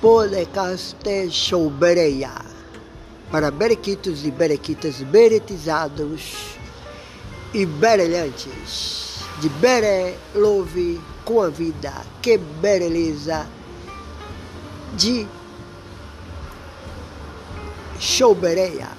polecaste Showbereia. Para berequitos e berequitas beretizados e berelhantes. De bere, louve com a vida, que beleza. De Showbereia.